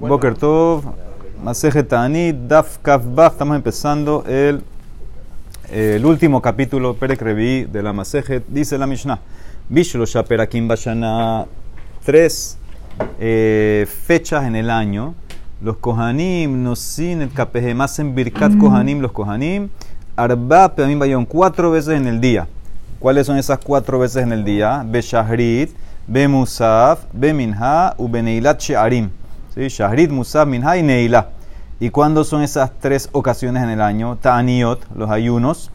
Boker Tov, Maseje Ta'anit, Daf Kaf Baf. Estamos empezando el, el último capítulo, Perek Revi, de la Maseje. Dice la Mishnah, Bishlo Shaperakim Bashana, tres eh, fechas en el año. Los Kohanim, Nosin, el Kapehem, hacen Birkat Kohanim, los Kohanim. Arba Peamim Bayon, cuatro veces en el día. ¿Cuáles son esas cuatro veces en el día? Beshahrit, Bemusaf, Beminha, Ubeneilat Shearim. ¿Sí? Shahrit, Musaf, Minha y Neila. ¿Y cuándo son esas tres ocasiones en el año? Ta'aniot, los ayunos.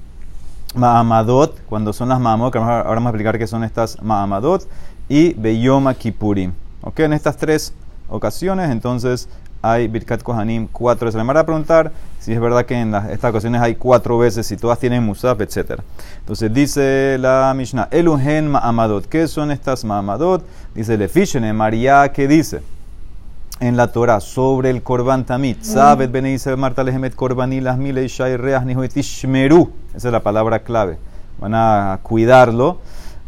Ma'amadot, cuando son las Ma'amadot, que ahora vamos a explicar qué son estas Ma'amadot. Y Beyoma Kippurim. ¿Ok? En estas tres ocasiones, entonces hay Birkat Kohanim cuatro veces. Me van a preguntar si es verdad que en estas ocasiones hay cuatro veces, si todas tienen Musaf, etc. Entonces dice la Mishnah, Eluhen Ma'amadot. ¿Qué son estas Ma'amadot? Dice Lefishene, María, ¿qué dice? En la Torah sobre el Korban Tamit. Sabet Ben Marta Lehemet Korbani Las Mile Shai Reach Tishmeru. Esa es la palabra clave. Van a cuidarlo.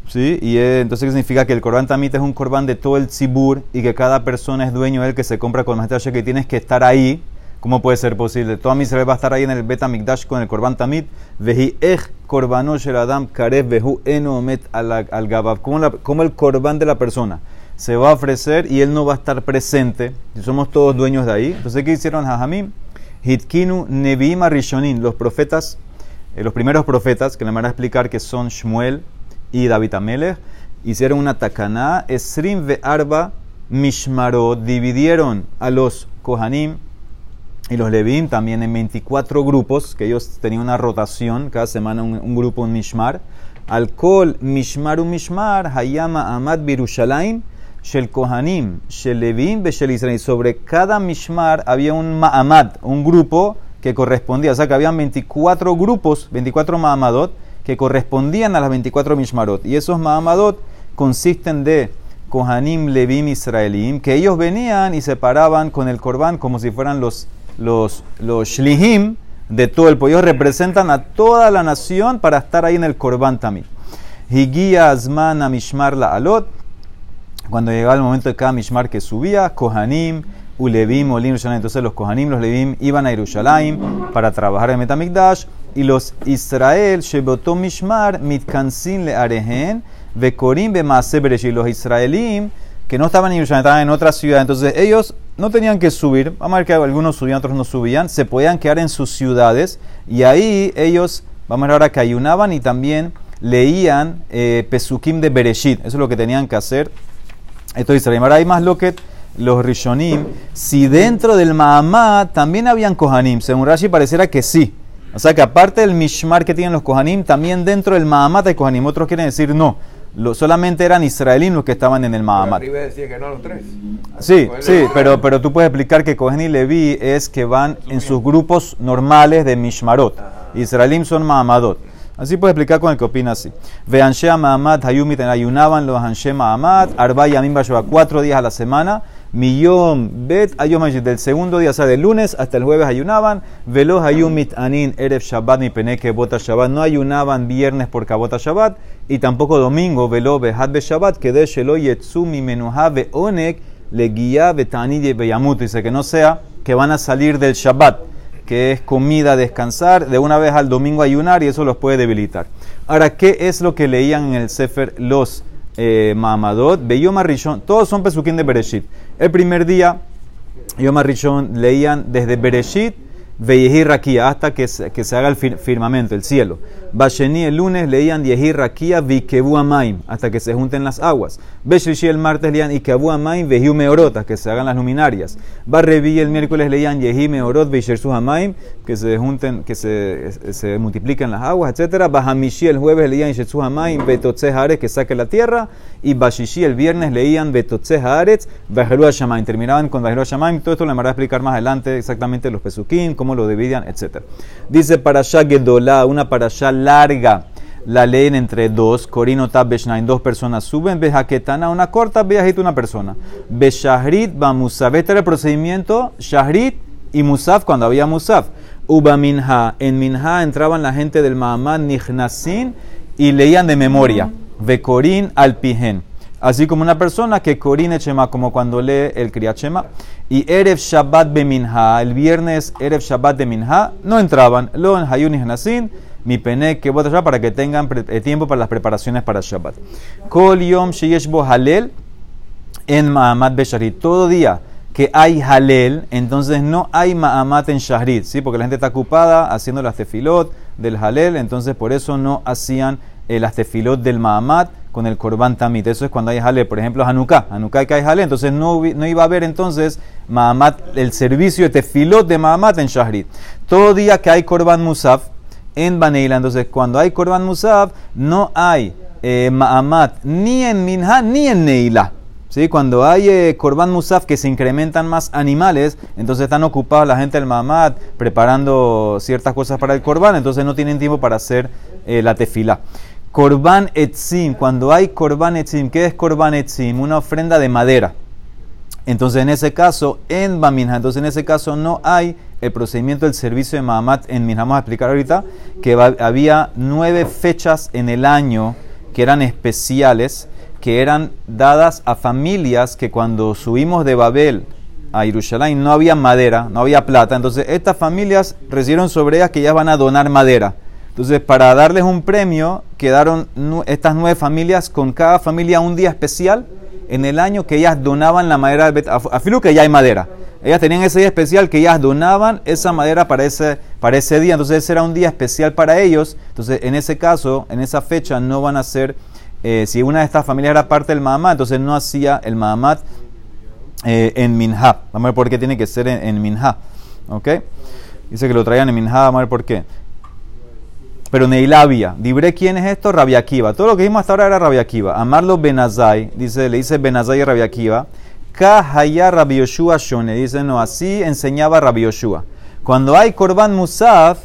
¿Sí? Y eh, entonces significa que el Corban Tamit es un Corban de todo el Tzibur y que cada persona es dueño de él que se compra con el que tienes que estar ahí. ¿Cómo puede ser posible? Toda mi va a estar ahí en el Beta Mikdash con el Corban Tamit. Veji ech Korbano Adam Karev Vehu Enomet al Gabab. Como el Corban de la persona se va a ofrecer y él no va a estar presente. Somos todos dueños de ahí. Entonces, ¿qué hicieron Jajamim? Hitkinu Nebim Rishonin, los profetas, eh, los primeros profetas, que le van a explicar que son Shmuel, y David Amelech hicieron una takaná, Esrim ve Arba Mishmarot, dividieron a los Kohanim y los Levim también en 24 grupos, que ellos tenían una rotación, cada semana un, grupo, un Mishmar. Alcohol Mishmar un Mishmar, Hayama Amad Birushalayim, Shel Kohanim, Shel Levim, Beshel Israel. Sobre cada Mishmar había un Ma'amad, un grupo que correspondía, o sea que habían 24 grupos, 24 Ma'amadot, que correspondían a las 24 Mishmarot. Y esos Mahamadot consisten de Kohanim, Levim, Israelim, que ellos venían y se paraban con el Korban como si fueran los, los, Shlihim de todo el pueblo. Ellos representan a toda la nación para estar ahí en el Korban también. Higia Azman a Mishmar la Alot. Cuando llegaba el momento de cada Mishmar que subía, Kohanim, Ulevim, Olim, Entonces los Kohanim, los Levim iban a Jerusalén para trabajar en Metamikdash y los Israel, Shebotom Mishmar, Mitkansin le Arehen, Vekorim y los Israelim, que no estaban en Jerusalén, estaban en otra ciudad, entonces ellos no tenían que subir, vamos a ver que algunos subían, otros no subían, se podían quedar en sus ciudades y ahí ellos, vamos a ver ahora que ayunaban y también leían eh, Pesukim de Bereshit, eso es lo que tenían que hacer. Esto Israel. Ahora hay más lo que los Rishonim, si dentro del Mahamad también habían Kohanim, según Rashi pareciera que sí. O sea que aparte del Mishmar que tienen los Kohanim, también dentro del Mahamat hay Kohanim. Otros quieren decir no. solamente eran israelíes los que estaban en el Mahamat. decía que no los tres. Sí, sí, pero, pero tú puedes explicar que Kohen y Levi es que van en sus grupos normales de Mishmarot. Israelim son Mahamadot. Así puedes explicar con el que opina así. Veanshea Mahamad, Hayumit, ayunaban los Anshe Mahamad, Arba Yamim cuatro días a la semana. Millón bet ayom del segundo día, o sea, del lunes hasta el jueves ayunaban. Velo hayumit anin erev shabbat mi peneke bota shabbat. No ayunaban viernes por kabota shabbat y tampoco domingo. Velo behad be shabbat que de shelo yetsu mi menuha onek le guía betani de beyamut. Dice que no sea que van a salir del shabbat, que es comida, descansar, de una vez al domingo ayunar y eso los puede debilitar. Ahora, ¿qué es lo que leían en el Sefer los eh, Mahamadot, Beyoma Rishon, todos son Pesukim de Bereshit. El primer día, Yom Rishon leían desde Bereshit Veyehi Rakia, hasta que se, que se haga el firmamento, el cielo. Basheni el lunes leían Yehi Rakia Vikebu Amaim, hasta que se junten las aguas. Beshrishi el martes leían Ikebu Amaim Vehiu Meorot, que se hagan las luminarias. Barrevi el miércoles leían Yehi Meorot Veishersu Amaim, que se junten, que se, se multipliquen las aguas, etc. Bahamishi el jueves leían Yeshersu Amaim Betotze que saque la tierra. Y Bashishi el viernes leían Betotze Haaretz Beheru Shamaim. Terminaban con Beheru Shamaim. Todo esto le van a explicar más adelante exactamente los pesukim, cómo lo dividían, etc. Dice para Gedolá, una para larga. La leen entre dos, Corino Tab dos personas suben, Bejaquetana, una corta, Bejajit, una persona. Beshahrit, Bamusaf. Este era el procedimiento, Shahrit y Musaf, cuando había Musaf. Uba Minha, en Minha entraban la gente del Mahamad Nihnasin y leían de memoria. Bekorin al Pijen. Así como una persona que corine chema, como cuando lee el Kriyat Shema. Y Erev Shabbat Beminha, el viernes Erev Shabbat de Minha, no entraban. Lo en Hayun y Hanasin, mi pene que voy para que tengan eh, tiempo para las preparaciones para Shabbat. Kol Yom Sheyesh Bo Halel en Ma'amat Besharit. Todo día que hay Halel, entonces no hay Ma'amat en Shahrit, ¿sí? porque la gente está ocupada haciendo las tefilot del Halel, entonces por eso no hacían el las tefilot del Ma'amat con el Korban Tamit. Eso es cuando hay Halel, por ejemplo, Hanukkah. Hanukkah que hay Halel, entonces no, no iba a haber entonces Ma'amat, el servicio de tefilot de Ma'amat en Shahrit. Todo día que hay Korban Musaf en Baneila, entonces cuando hay Korban Musaf no hay eh, Ma'amat ni en Minha ni en Neila. ¿Sí? Cuando hay eh, Musaf que se incrementan más animales, entonces están ocupados la gente del Ma'amat preparando ciertas cosas para el Korban, entonces no tienen tiempo para hacer eh, la tefila. Korban Etzim, cuando hay Korban Etzim, ¿qué es Korban Etzim? Una ofrenda de madera. Entonces, en ese caso, en Baminha, entonces en ese caso no hay el procedimiento del servicio de Mahamat en Minha. Vamos a explicar ahorita que había nueve fechas en el año que eran especiales, que eran dadas a familias que cuando subimos de Babel a Jerusalén no había madera, no había plata. Entonces, estas familias recibieron sobre ellas que ya van a donar madera. Entonces, para darles un premio, quedaron estas nueve familias con cada familia un día especial en el año que ellas donaban la madera a filo que ya hay madera. Ellas tenían ese día especial que ellas donaban esa madera para ese, para ese día. Entonces, ese era un día especial para ellos. Entonces, en ese caso, en esa fecha, no van a ser. Eh, si una de estas familias era parte del Mahamat, entonces no hacía el Mahamat eh, en Minha. Vamos a ver por qué tiene que ser en, en Minha. Dice que lo traían en Minha, vamos a ver por qué. Pero Neilavia, Dibre quién es esto, Rabiakiva. Todo lo que vimos hasta ahora era Rabiakiva. Amarlo Benazai, dice, le dice Benazai a Rabiakiva. Kahaya Rabbi Yoshua Shone, dice, no, así enseñaba Rabbi Yoshua. Cuando hay Korban Musaf,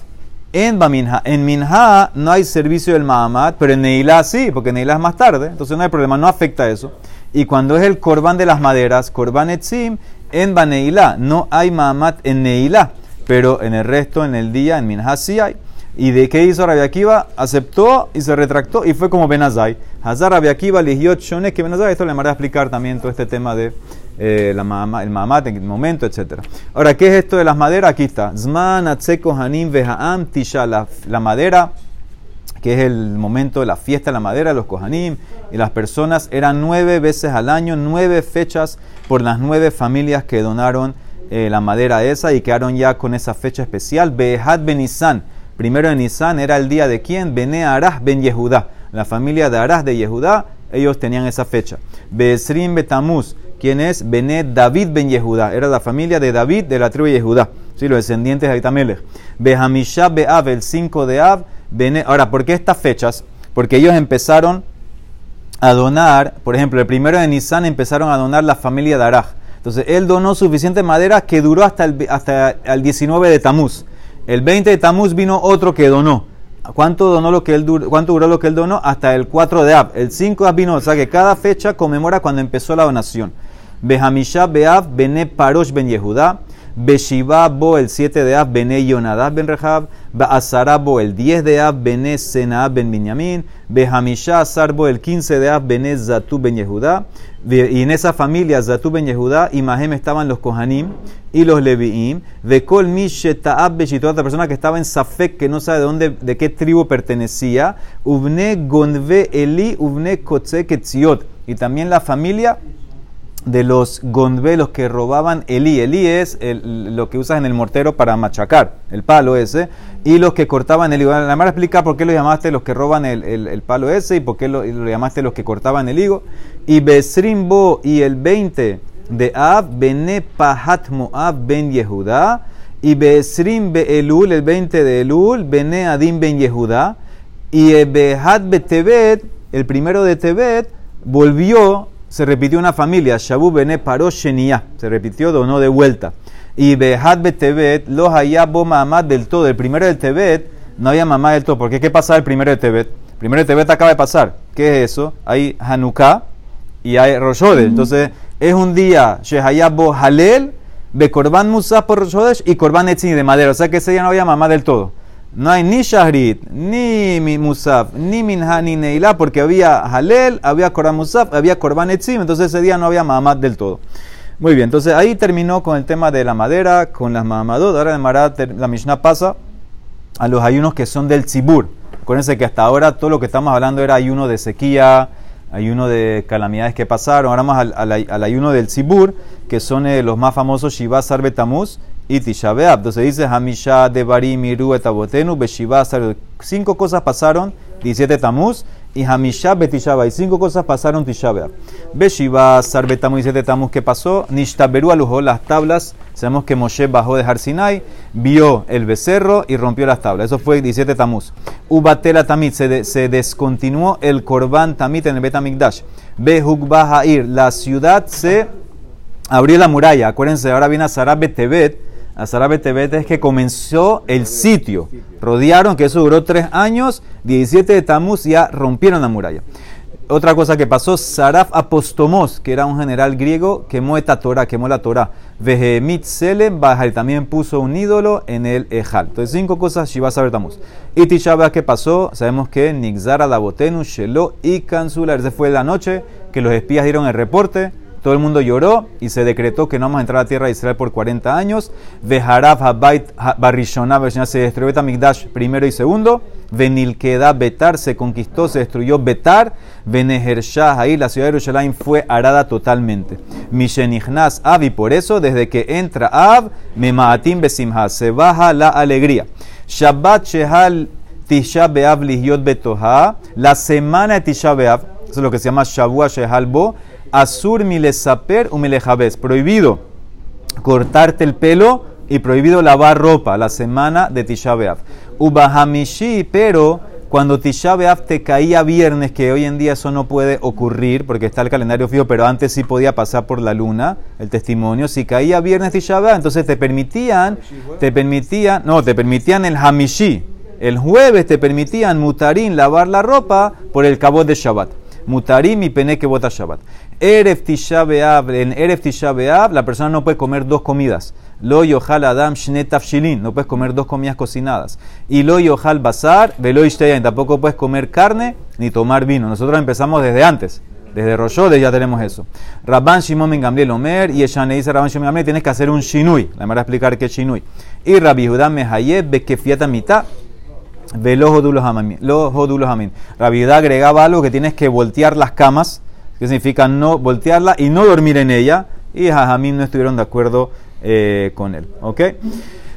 en Baminha, en Minha no hay servicio del Mahamat, pero en Neilá sí, porque Neilá es más tarde, entonces no hay problema, no afecta eso. Y cuando es el Korban de las maderas, Korban Etzim, en Baneilá, no hay Mahamat en Neilá, pero en el resto, en el día, en Minha sí hay. ¿Y de qué hizo Rabbi Akiva? Aceptó y se retractó y fue como Benazai. Hazar Rabbi Akiva eligió Shonek que Benazai. Esto le a explicar también todo este tema de eh, la mama, el en el momento, etc. Ahora, ¿qué es esto de las maderas? Aquí está. Zman atzeko hanim vehaam tisha. La, madera que es el momento de la fiesta de la madera, los kohanim, y las personas eran nueve veces al año, nueve fechas por las nueve familias que donaron eh, la madera esa y quedaron ya con esa fecha especial. Behad Benizan Primero en Nisan era el día de quién? Bene Arás ben Yehudá. La familia de Arás de Yehudá, ellos tenían esa fecha. Besrim Betamuz, ¿quién es? Bene David ben Yehudá. Era la familia de David de la tribu de Yehudá. Sí, los descendientes de Aitamelech. Behamisha Beav, el 5 de Av. Ahora, ¿por qué estas fechas? Porque ellos empezaron a donar, por ejemplo, el primero de Nisan empezaron a donar la familia de Araj. Entonces, él donó suficiente madera que duró hasta el, hasta el 19 de Tamuz. El 20 de Tamuz vino otro que donó. ¿Cuánto, donó lo que él, ¿Cuánto duró lo que él donó? Hasta el 4 de Ab. El 5 de Ab vino, o sea que cada fecha conmemora cuando empezó la donación. Behamisha Beav, Bene Parosh Ben Yehudá. Beshiva Bo, el 7 de Ab, Bene Yonadab Ben Rehab. Bo, el 10 de Ab, Bene Senaab Ben Binyamin. Behamisha Bo, el 15 de Ab, Bene Zatu Ben Yehudá. Y en esa familia, Zatu Ben Yehudá y Mahem estaban los Kohanim y los Leviim. De Kol Misheta'ab toda otra persona que estaba en Safek, que no sabe de dónde, de qué tribu pertenecía. Ubne Gonve Eli, Ubne Kotze Ketziot. Y también la familia de los gondve, que robaban Elí. Elí es lo que usas en el mortero para machacar, el palo ese. Y los que cortaban el higo. La a explicar por qué lo llamaste los que roban el, palo ese y por qué lo, llamaste los que cortaban el higo. Y Besrimbo y el 20 de Ab, Bene Pahat Moab Ben Yehudá. Y Besrim Be Elul, el 20 de Elul, Bene Adim Ben Yehudá. Y Behat Betebet, el primero de Tebet, volvió se repitió una familia, Shabu Bene Paró Shenia, se repitió, donó de vuelta. Y Behad Betebet, los allá mamá del todo. El primero del Tebet no había mamá del todo. ¿Por qué? ¿Qué pasaba el primero de Tebet? El primero de Tebet acaba de pasar. ¿Qué es eso? Hay Hanukkah y hay Roshodesh. Entonces, es un día Shehayabo Halel, Bekorban Musa por Roshodesh y Korban Etzin de madera. O sea que ese día no había mamá del todo. No hay ni Shahrit, ni Musaf, ni Minha, ni Neila, porque había Halel, había Korban Musaf, había Korban Etzim, entonces ese día no había Mahamad del todo. Muy bien, entonces ahí terminó con el tema de la madera, con las Mahamadot. Ahora de la Mishnah pasa a los ayunos que son del Tzibur. Acuérdense que hasta ahora todo lo que estamos hablando era ayuno de sequía, ayuno de calamidades que pasaron. Ahora más al, ayuno del Tzibur, que son eh, los más famosos Shiva Sarbe Tamuz y Tisha Entonces dice Hamisha de Barim Iru Etabotenu Beshiva Cinco cosas pasaron, 17 Tamuz y Hamisha Betishaba. Y cinco cosas pasaron Tisha B'Av. Beshiva Sarbe Tamuz y 17 Tamuz. ¿Qué pasó? Nishtaberu alujó las tablas. Sabemos que Moshe bajó de Harsinai, vio el becerro y rompió las tablas. Eso fue 17 Tamuz. Ubatela Tamit. Se, se descontinuó el Korban Tamit en el Betamikdash. Behugbahair. La ciudad se abrió la muralla. Acuérdense, ahora viene a Sarab Betebet Azara Tebet es que comenzó el sitio. Rodearon, que eso duró tres años, 17 de Tamuz ya rompieron la muralla. Otra cosa que pasó, Saraf Apostomos, que era un general griego, quemó esta Torah, quemó la Torah. Vehemit Selem y también puso un ídolo en el Ejal. Entonces, cinco cosas Shiva Saber Tamuz. Y Tisha ¿qué pasó? Sabemos que Nixara, Labotenu, Shelo y Kansula. Esa fue la noche que los espías dieron el reporte todo el mundo lloró y se decretó que no vamos a entrar a la tierra de Israel por 40 años. Veharab Habait Barishonah se destruyó Betamigdash primero y segundo. Venilkeda Betar se conquistó, se destruyó Betar. Venehershah ahí la ciudad de Jerusalén fue arada totalmente. Mishenichnas Ab y por eso desde que entra Ab, Memaatim Besimha se baja la alegría. Shabbat Shehal Tisha Beav Lihyot Betoha, la semana de Tisha Beav, eso es lo que se llama Shavua Shehal Bo Asur milesaper u milejabes. Prohibido cortarte el pelo y prohibido lavar ropa la semana de Tisha B'Av. Ubahamishi, pero cuando Tisha B'Av te caía viernes, que hoy en día eso no puede ocurrir porque está el calendario fijo, pero antes sí podía pasar por la luna, el testimonio. Si caía viernes Tisha entonces te permitían, te no, te permitían el Hamishi. El jueves te permitían mutarín lavar la ropa por el cabo de Shabbat. Mutarim y pene que bota Shabbat. Erev Tisha en Erev Tisha la persona no puede comer dos comidas. Lo yohal adam shnetaf shilin, no puedes comer dos comidas cocinadas. Y lo yohal bazar, velo tampoco puedes comer carne ni tomar vino. Nosotros empezamos desde antes. Desde Roshodes ya tenemos eso. Rabban Shimon Ben Gamliel Omer y Eshane dice Rabban Shimon Ben tienes que hacer un shinui. La voy a explicar qué es shinui. Y Rabbi Judá Mehayeb Bekefiata mitad ve los jodulos amin. Rabbi agregaba algo que tienes que voltear las camas que significa no voltearla y no dormir en ella. Y Jajamín no estuvieron de acuerdo eh, con él. ¿Ok?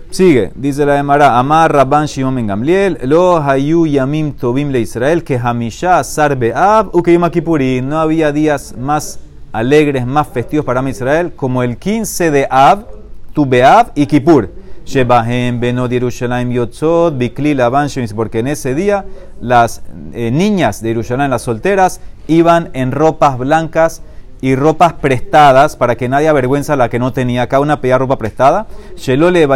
Sigue, dice la Emara, Amar Rabban Shimon Ben Gamliel, Lo Hayu Yamim Tobim le Israel, que Hamisha Sarbe Ab, Ukeyum No había días más alegres, más festivos para Israel, como el 15 de Ab, Tu Beab y Kippur. Shebahem Benod Yerushalayim Yotzot, Bikli Laban porque en ese día las eh, niñas de Yerushalayim, las solteras, iban en ropas blancas y ropas prestadas para que nadie avergüenza a la que no tenía. Cada una pedía ropa prestada. Shelole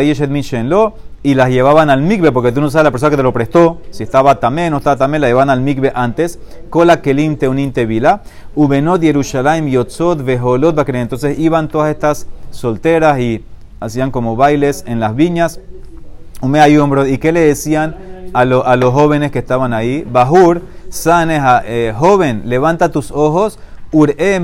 Lo y las llevaban al migbe, porque tú no sabes la persona que te lo prestó, si estaba también o estaba también, la llevaban al migbe antes. Kola Kelim Teunin Tevila, Ubenot Yerushalayim Yotzot. Entonces iban todas estas solteras y hacían como bailes en las viñas. hombro. ¿Y qué le decían a, a, los jóvenes que estaban ahí? Bahur, Saneja, eh, joven, levanta tus ojos. Ure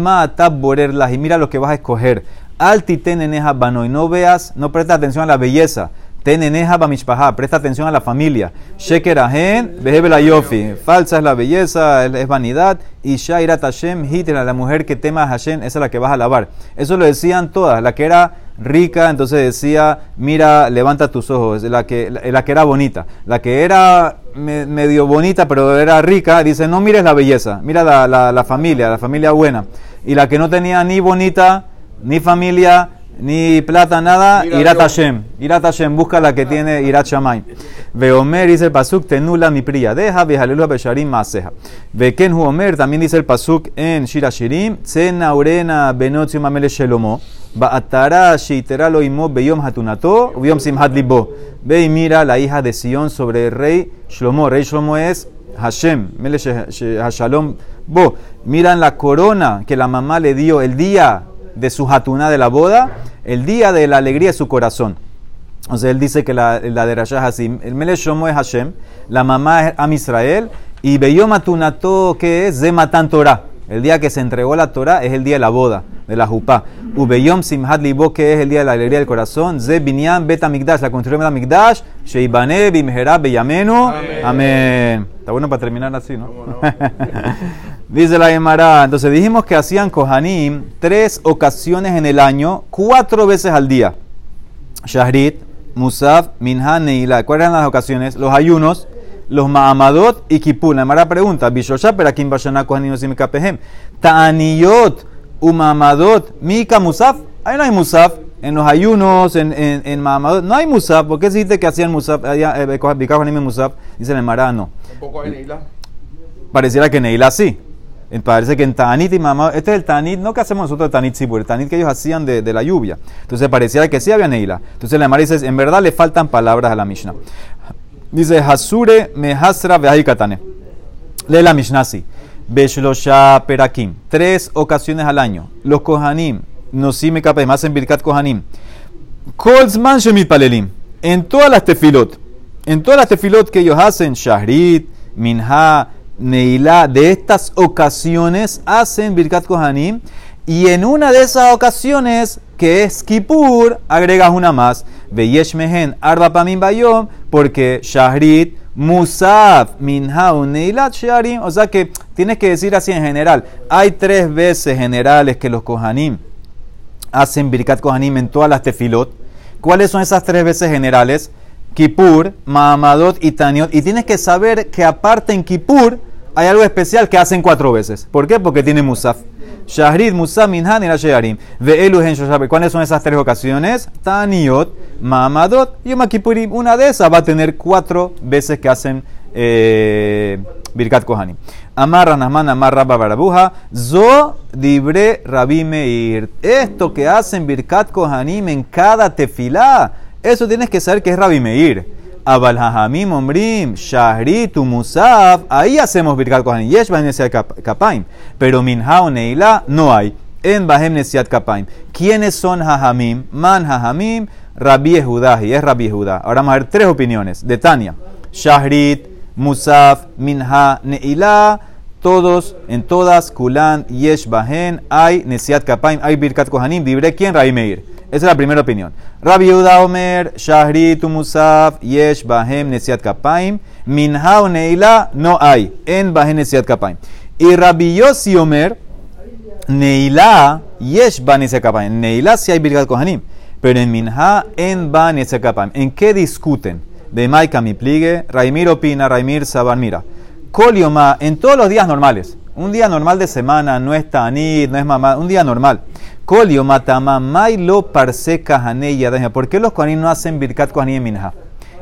borerlas y mira lo que vas a escoger. Altiteneneja bano y no veas, no presta atención a la belleza. Teneneja bamishpaha, presta atención a la familia. Shekerahen, la yofi. Falsa es la belleza, es vanidad. Y Shairat Hashem, hitra, la mujer que tema a Hashem, esa es la que vas a lavar. Eso lo decían todas. La que era rica, entonces decía, mira, levanta tus ojos, la que, la, que era bonita. La que era medio bonita, pero era rica, dice, no mires la belleza, mira la, la, familia, la familia buena. Y la que no tenía ni bonita, ni familia, ni plata, nada, Irat Hashem. Irat Hashem, busca la que tiene Irat Shamay. Veomer dice el pasuk, tenula mi priya, deja, vejalelu besharim maseja. Veken Omer, también dice el pasuk en Shira Shirim, Tsena urena benotzium mamele shelomo. Ba'atara sheitera lo imo beyom hatunato, beyom simhat libo. Ve y mira la hija de Sion sobre el rey Shlomo. Rey Shlomo es Hashem, Mele Hashalom Bo. Miran la corona que la mamá le dio el día de su hatuna de la boda, el día de la alegría de su corazón. O él dice que la, la de es así. El Mele Shomo es Hashem, la mamá es Am Israel, y Beyomatunato, que es Zematan Torah. El día que se entregó la Torah es el día de la boda, de la Jupá. Ubeyom Simhat Libo, que es el día de la alegría del corazón. Ze Binyan Bet Amigdash, la construcción de Amigdash. Sheibane Bimherab Beyamenu. Amén. Está bueno para terminar así, ¿no? Dice la Gemara. Entonces dijimos que hacían Kohanim tres ocasiones en el año, cuatro veces al día. Shahrit, Musaf, Minha, Neila. ¿Cuáles eran las ocasiones? Los ayunos los Ma'amadot y Kipur. La Mara pregunta, Bishosha, pero aquí Bashana Kohanim. Ta'aniyot, Umamadot, Mika Musaf. Ahí no hay Musaf. En los ayunos, en, en, en Ma'amadot, no hay Musaf. ¿Por qué se dice que hacían Musaf? Allá, eh, Musaf. Dice la Mara, no. ¿Tampoco hay Neila? Pareciera que Neila sí. Eh, Parece que en Tanit y Ma'amadot, este es el Tanit, no que hacemos nosotros el Tanit sí, el Tanit que ellos hacían de, de la lluvia. Entonces pareciera que sí había Neila. Entonces la Mara dice, en verdad le faltan palabras a la Mishnah. Dice Hasure mehasra vehaikatane. Lee la Mishnasi. Beshlosha perakim. Tres ocasiones al año. Los Kohanim. Nosim kapem. Hacen birkat Kohanim. Kolzman shemit palelim. En todas las tefilot. En todas las tefilot que ellos hacen. Shahrit, Minha, Neila. De estas ocasiones hacen birkat Kohanim. Y en una de esas ocasiones, que es Kippur, agregas una más. Veyesh mehen arba pamim bayom, porque Shahrit, Musaf, Minha, Neilat, Sharim. O sea que tienes que decir así en general. Hay tres veces generales que los Kohanim hacen Birkat Kohanim en todas las tefilot. ¿Cuáles son esas tres veces generales? Kippur, Mahamadot y Taniot. Y tienes que saber que aparte en Kippur hay algo especial que hacen cuatro veces. ¿Por qué? Porque tiene Musaf. Shahrid, Musa, Minhan y ¿Cuáles son esas tres ocasiones? Taniot, Mamadot y Yom Una de esas va a tener cuatro veces que hacen eh, Birkat Kohanim. Amarra Nahman, amarra Barabuja. Zo dibre Rabbi Meir. Esto que hacen Birkat Kohanim en cada tefilá, eso tienes que saber que es Rabbi Meir. Abal Hajamim Ombrim, Shahrit, Musaf, ahí hacemos Birkat Kohanim. Yesh Nesiat Kapaim. Pero Minha Neila no hay. En Bahem Nesiat Kapaim. ¿Quiénes son Hajamim? Man Hajamim, Rabbi Yehuda. Y es Rabbi Yehuda. Ahora vamos a ver tres opiniones. De Tania. Shahrit, Musaf, Minha, Neila. Todos, en todas, Kulan, Yesh Bahem, hay Nesiat Kapaim, hay Birkat Kohanim. Dibre quién? Rabbi Meir. Esa es la primera opinión. Rabbi Yehuda Omer, Shahri, Musaf, Yesh, Bahem, Nesiat Kapaim. Minha Neila no hay. En Bahem, Nesiat Kapaim. Y Rabbi Yossi Omer, Neila, Yesh, Bahem, Nesiat Kapaim. Neila si hay Birkat Kohanim. Pero en Minha, en Bahem, Nesiat Kapaim. ¿En qué discuten? De Maika mi pligue, Raimir opina, Raimir Saban mira. Kolioma, en todos los días normales. Un día normal de semana, no es Tanit, no es mamá, un día normal. Kolio matama mailo parseca haneya. ¿Por qué los kohanim no hacen birkat kohanim minha?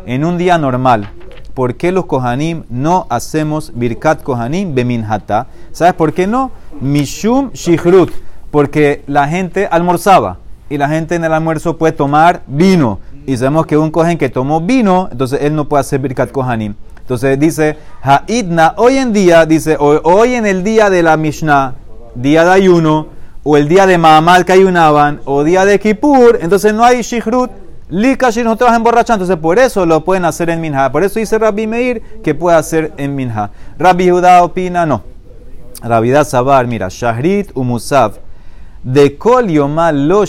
En un día normal, ¿por qué los kohanim no hacemos birkat kohanim beminhata? ¿Sabes por qué no? Mishum shihrut. Porque la gente almorzaba y la gente en el almuerzo puede tomar vino. Y sabemos que un kohen que tomó vino, entonces él no puede hacer birkat kohanim. Entonces dice, Ha'idna, hoy en día, dice, hoy, en el día de la Mishnah, día de ayuno, o el día de Mahamal que ayunaban, o día de Kippur, entonces no hay Shihrut, Likashir no te vas a entonces por eso lo pueden hacer en Minha. Por eso dice Rabbi Meir que puede hacer en Minha. Rabbi Judá opina, no. Rabbi Sabar, mira, Shahrit Musaf, de Kol Yomal lo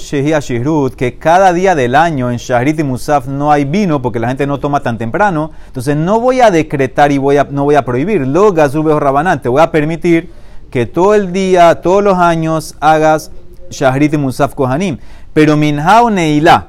que cada día del año en Shahrit y Musaf no hay vino porque la gente no toma tan temprano, entonces no voy a decretar y voy a, no voy a prohibir. Lo Gazube Rabanán, te voy a permitir que todo el día, todos los años hagas Shahrit y Musaf Kohanim. Pero Minha Neila,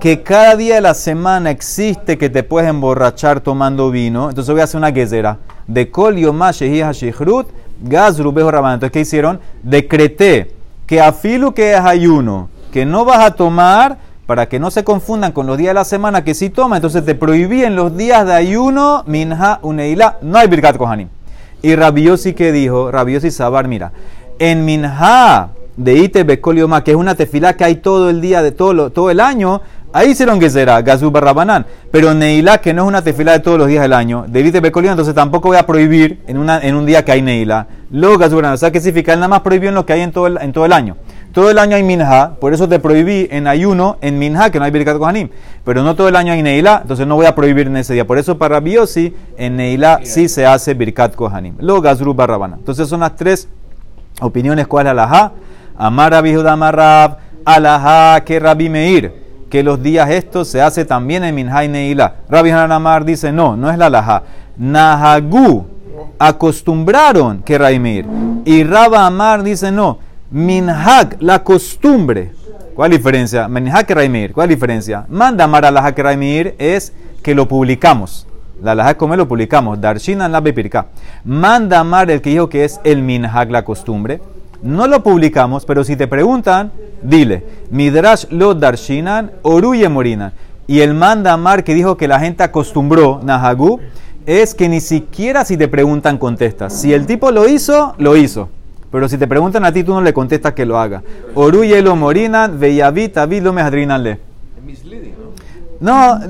que cada día de la semana existe que te puedes emborrachar tomando vino, entonces voy a hacer una gezera. De Kol Yomah Shehih Shihrut, Gaz Rubejo Rabban. Entonces, ¿qué hicieron? Decreté que a filo que es ayuno, que no vas a tomar, para que no se confundan con los días de la semana que sí toma, entonces te prohibí en los días de ayuno, Minha Uneila, no hay Birkat Kohanim. Y Rabiosi que dijo, Rabiosi Sabar, mira, en Minha de Ite Bekolioma, que es una tefila que hay todo el día, de todo, todo el año, ahí hicieron que será, Gazú Barrabanán. Pero Neila, que no es una tefila de todos los días del año, de Ite Bekolioma, entonces tampoco voy a prohibir en, una, en un día que hay Neila. Luego o sea que él nada más prohibió en lo que hay en todo el, en todo el año. todo el año hay minha, por eso te prohibí en ayuno, en minha, que no hay birkat kohanim. Pero no todo el año hay neila, entonces no voy a prohibir en ese día. Por eso para Biosi, en neila sí se hace birkat kohanim. Lo gazru barrabana. Entonces son las tres opiniones. ¿Cuál es la Amar Rabbi Amarab, alajá que Rabbi Meir, que los días estos se hace también en minha y neila. Rabbi Hanamar dice, no, no es la alajá. Nahagu, acostumbraron que Rabbi Meir. Y Rabba Amar dice, no minhag, la costumbre. ¿Cuál diferencia? Minhag Raimir, ¿cuál diferencia? Manda amar a la Raimir es que lo publicamos. La laja como lo publicamos. Darshinan la bepirka. Manda amar el que dijo que es el minhag, la costumbre. No lo publicamos, pero si te preguntan, dile. Midrash lo darshinan, oruye morina. Y el manda amar que dijo que la gente acostumbró, nahagu, es que ni siquiera si te preguntan contestas. Si el tipo lo hizo, lo hizo. Pero si te preguntan a ti, tú no le contestas que lo haga. Oruye lo morinan, veyavit, avid lo le. No,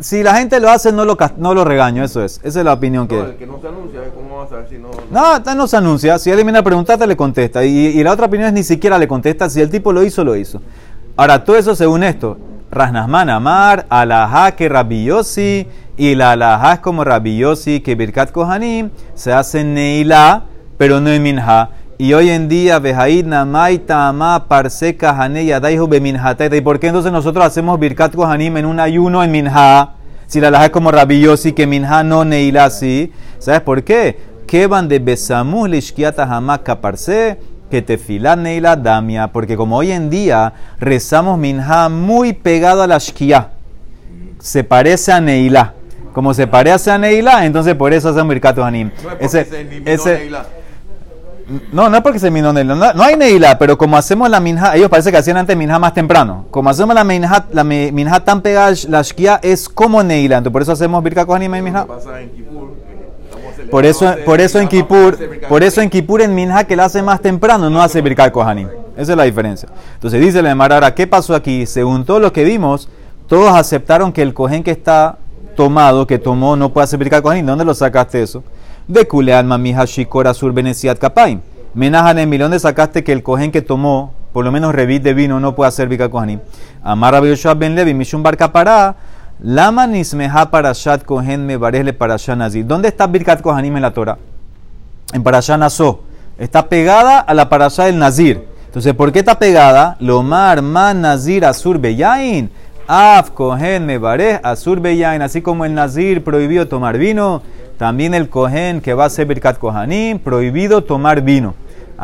si la gente lo hace, no lo, no lo regaño, eso es. Esa es la opinión que... No, el que no se anuncia, ¿cómo vas a si no...? No, no, se anuncia. Si alguien viene a preguntarte, le contesta. Y, la otra opinión es ni siquiera le contesta. Si el tipo lo hizo, lo hizo. Ahora, todo eso según esto. Rasnasman Amar, Alajá que Rabiosi, y la Alajá como Rabiosi, que Birkat Kohanim, se hace Neila, pero no en Minha. Y hoy en día, Bejaid Namay Tama Parse Kahane Yadaihu ¿Y por qué entonces nosotros hacemos Birkat Kohanim en un ayuno en Minha? Si la laja es como Rabiosi, que Minha no Neila sí. ¿Sabes por qué? Que van de Besamu Lishkiata Hamaka Parse que te Neila Damia, porque como hoy en día rezamos Minha muy pegado a la Shkia, se parece a Neila. Como se parece a Neila, entonces por eso hacemos Birkat Kohanim. No es ese, ese, no, no es porque se minó no, no hay neila, pero como hacemos la minja, ellos parece que hacían antes minja más temprano. Como hacemos la minja, la minja tan pegada la shkia es como neila, entonces por eso hacemos birka kohanim y minja. Por eso, por eso en Kippur, por eso en Kippur en minja que la hace más temprano no hace birka kohanim. Esa es la diferencia. Entonces dice la ahora, ¿qué pasó aquí? Según todo lo que vimos, todos aceptaron que el cohen que está tomado, que tomó, no puede hacer birka kohanim. ¿Dónde lo sacaste eso? De Kulean Mamija Shikora Sur Benesiat Kapaim. Menajan en milón sacaste que el cohen que tomó, por lo menos revit de vino, no puede hacer Bika Kohanim. Amar Ben Levi, Mishum Bar Kapara, Lama Parashat Kohen Me Parashat. ¿Dónde está Birkat Kohanim en la Torah? En Parashat Naso. Está pegada a la Parashat del Nazir. Entonces, ¿por qué está pegada? Lomar Man Nazir Asur Beyain. Af Kohen Me Asur Beyain. Así como el Nazir prohibió tomar vino. También el cohen que va a ser Birkat Kohanim, prohibido tomar vino.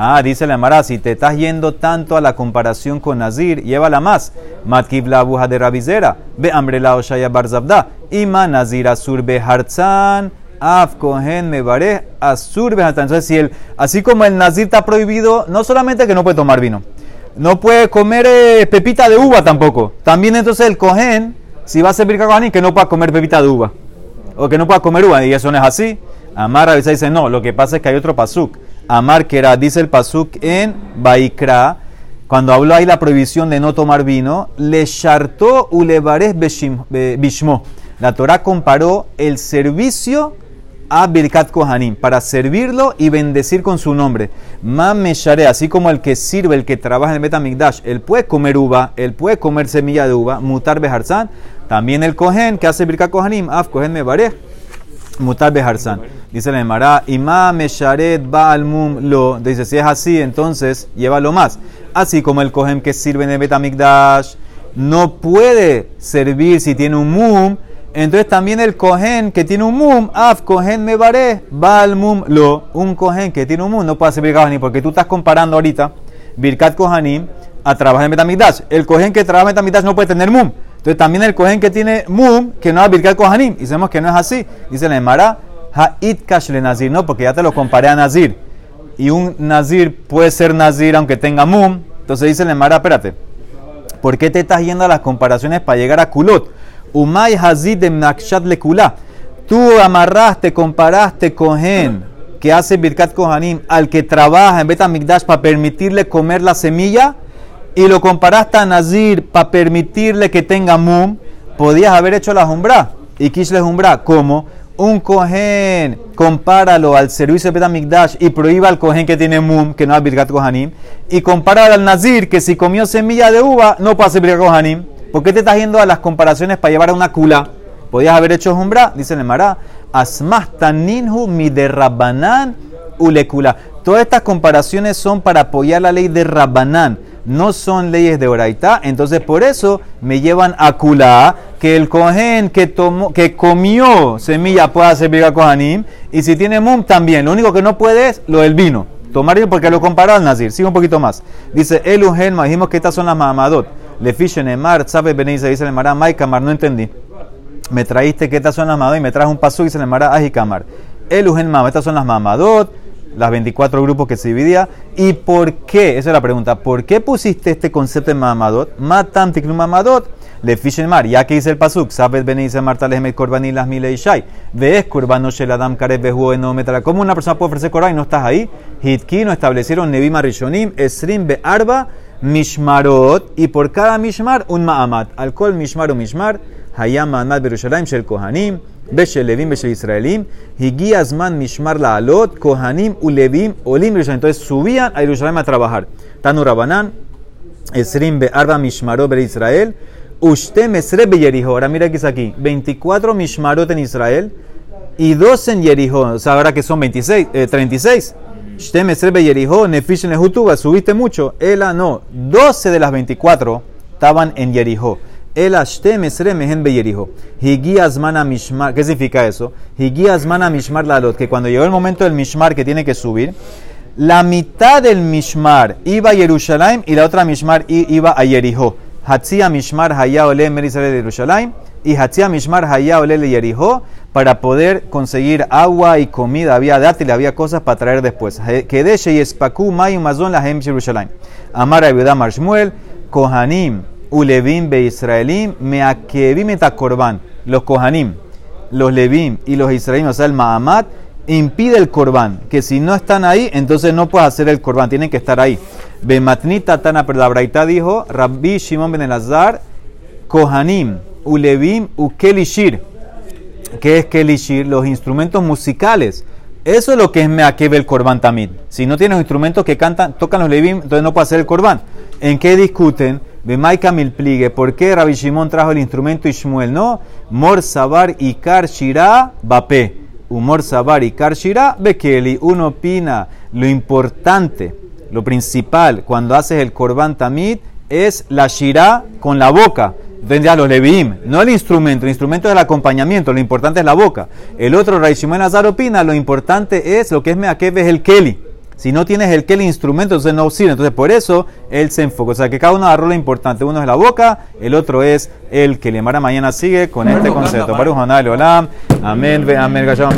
Ah, dice la Emara, si te estás yendo tanto a la comparación con Nazir, llévala más. Matkib la abuja de Rabizera, ve hambre la Oshaya Barzabda, ima Nazir Asur Beharzan, Af Kohen Mebare Asur Beharzan. Entonces, si el, así como el Nazir está prohibido, no solamente que no puede tomar vino, no puede comer eh, pepita de uva tampoco. También entonces el cohen, si va a ser Birkat Kohanim, que no pueda comer pepita de uva o que no pueda comer uva, y eso no es así. Amar dice, no, lo que pasa es que hay otro pasuk. Amar que era, dice el pasuk en Baikra, cuando habló ahí la prohibición de no tomar vino, le chartó ulevares bishmo. La Torah comparó el servicio a Birkat Kohanim para servirlo y bendecir con su nombre. Mameshare, así como el que sirve, el que trabaja en el Betamigdash, él puede comer uva, él puede comer semilla de uva, mutar beharzán. También el Kohen que hace Birkat Kohanim, af Kohen me mutar beharzán. Dice la Emara, Ima mesharet baal mum lo. Dice, si es así, entonces llévalo más. Así como el Kohen que sirve en el Betamigdash no puede servir si tiene un mum entonces también el cohen que tiene un mum, af cohen me baré, al mum lo, un cohen que tiene un mum no puede birkat kohanim, porque tú estás comparando ahorita birkat kohanim a trabajar en metamidash. El cohen que trabaja en metamidash no puede tener mum. Entonces también el cohen que tiene mum, que no es birkat kohanim, y sabemos que no es así. Dice la Emara, ha'it kash le nazir, no, porque ya te lo comparé a nazir. Y un nazir puede ser nazir aunque tenga mum. Entonces dice la Emara, espérate, ¿por qué te estás yendo a las comparaciones para llegar a culot? Umay Hazid de Nakshat Lekula. Tú amarraste, comparaste Cohen, que hace Birkat Kohanim, al que trabaja en Betamigdash para permitirle comer la semilla, y lo comparaste a Nazir para permitirle que tenga mum, podías haber hecho la jumbra. Y Kish le jumbra, ¿cómo? un cohen, compáralo al servicio de Betamigdash y prohíba al cohen que tiene mum, que no es Birgat Kohanim, y compáralo al nazir, que si comió semilla de uva, no puede hacer Birgat Kohanim. ¿Por qué te estás yendo a las comparaciones para llevar a una kula? Podías haber hecho jumbra, dice el Mará, asmastaninhu mi de Rabbanán ulekula. Todas estas comparaciones son para apoyar la ley de Rabbanán no son leyes de Oraitá, entonces por eso me llevan a Kula, que el cohen que, tomó, que comió semilla puede hacer a Kohanim, y si tiene mum también, lo único que no puede es lo del vino. Tomar porque lo comparó al Nazir. Sigue un poquito más. Dice Eluhelma, dijimos que estas son las Mahamadot. Le fishen emar, sabe Beniza, dice el Mara, Maikamar, no entendí. Me traíste que estas son las Mahamadot y me traes un paso y se le Mara, Ajikamar. Eluhelma, estas son las Mahamadot las 24 grupos que se dividía. ¿Y por qué? Esa es la pregunta. ¿Por qué pusiste este concepto en Mamadot? Matam tiknu Mamadot. Le fishen mar, ya que dice el pasuk, sabes dice Marta lehemet korbaní las mile shai. Ves korbano shel adam karev behu no metara. ¿Cómo una persona puede ofrecer korban y no estás ahí? Hitki no establecieron nevim rishonim, esrim be arba mishmarot y por cada mishmar un ma'amat. Alcohol mishmar o mishmar, hayam ma'amat berushalayim shel kohanim. Beshel Levim, Beshel Israelim, Higiazman Mishmar la Alot, Kohanim, Ulevim, Olim, Entonces subían a Jerusalén a trabajar. Tanu Rabanán, Esrim Arba Mishmarot Israel, Ushte Mesre Be Yerijo. Ahora mira que es aquí: 24 Mishmarot en Israel y 2 en Yerijo. O sea, ahora que son 26, eh, 36. Ushte Mesre Be Yerijo, Nefish en subiste mucho. Ela no, 12 de las 24 estaban en Yerijo. El ashte mesre mehen beyerijo. Higiazmana mishmar. ¿Qué significa eso? Higiazmana mishmar lalot. Que cuando llegó el momento del mishmar que tiene que subir, la mitad del mishmar iba a Jerusalén y la otra mishmar iba a Yerijo. Hatzia mishmar haya ole merisale de Jerusalén y Hatzia mishmar haya ole de Yerijo para poder conseguir agua y comida. Había dátil, había cosas para traer después. Kedeshe y espaku mayum mazon la hem Jerusalén. Amar Abiudá Marshmuel, Kohanim. Ulevim be Israelim, Meakevim et korban. Los Kohanim, los Levim y los Israelim, o sea, el Mahamat, impide el korban. Que si no están ahí, entonces no puedes hacer el korban, tienen que estar ahí. Bematnita Tana, pero la Braita dijo, Rabbi Shimon ben Elazar, Kohanim, Ulevim, Ukelishir. ¿Qué es Kelishir? Los instrumentos musicales. Eso es lo que es Meakev el korban tamid. Si no tienes instrumentos que cantan, tocan los Levim, entonces no puede hacer el korban. ¿En qué discuten? Maika Milpligue, ¿por qué Rabbi Shimon trajo el instrumento Ishmuel? No, Mor Sabar y Kar Shira Bape. Humor Sabar y Kar Shira Bekeli. Uno opina lo importante, lo principal cuando haces el Korban Tamid es la Shira con la boca. Entonces los Leviim, no el instrumento, el instrumento es el acompañamiento, lo importante es la boca. El otro, Rabbi Shimon Azar opina, lo importante es lo que es Meakev es el Keli. Si no tienes el que el instrumento, entonces no sirve. Entonces por eso él se enfoca. O sea que cada uno agarró lo importante. Uno es la boca, el otro es el que le mara mañana sigue con este concepto. Amén, amén,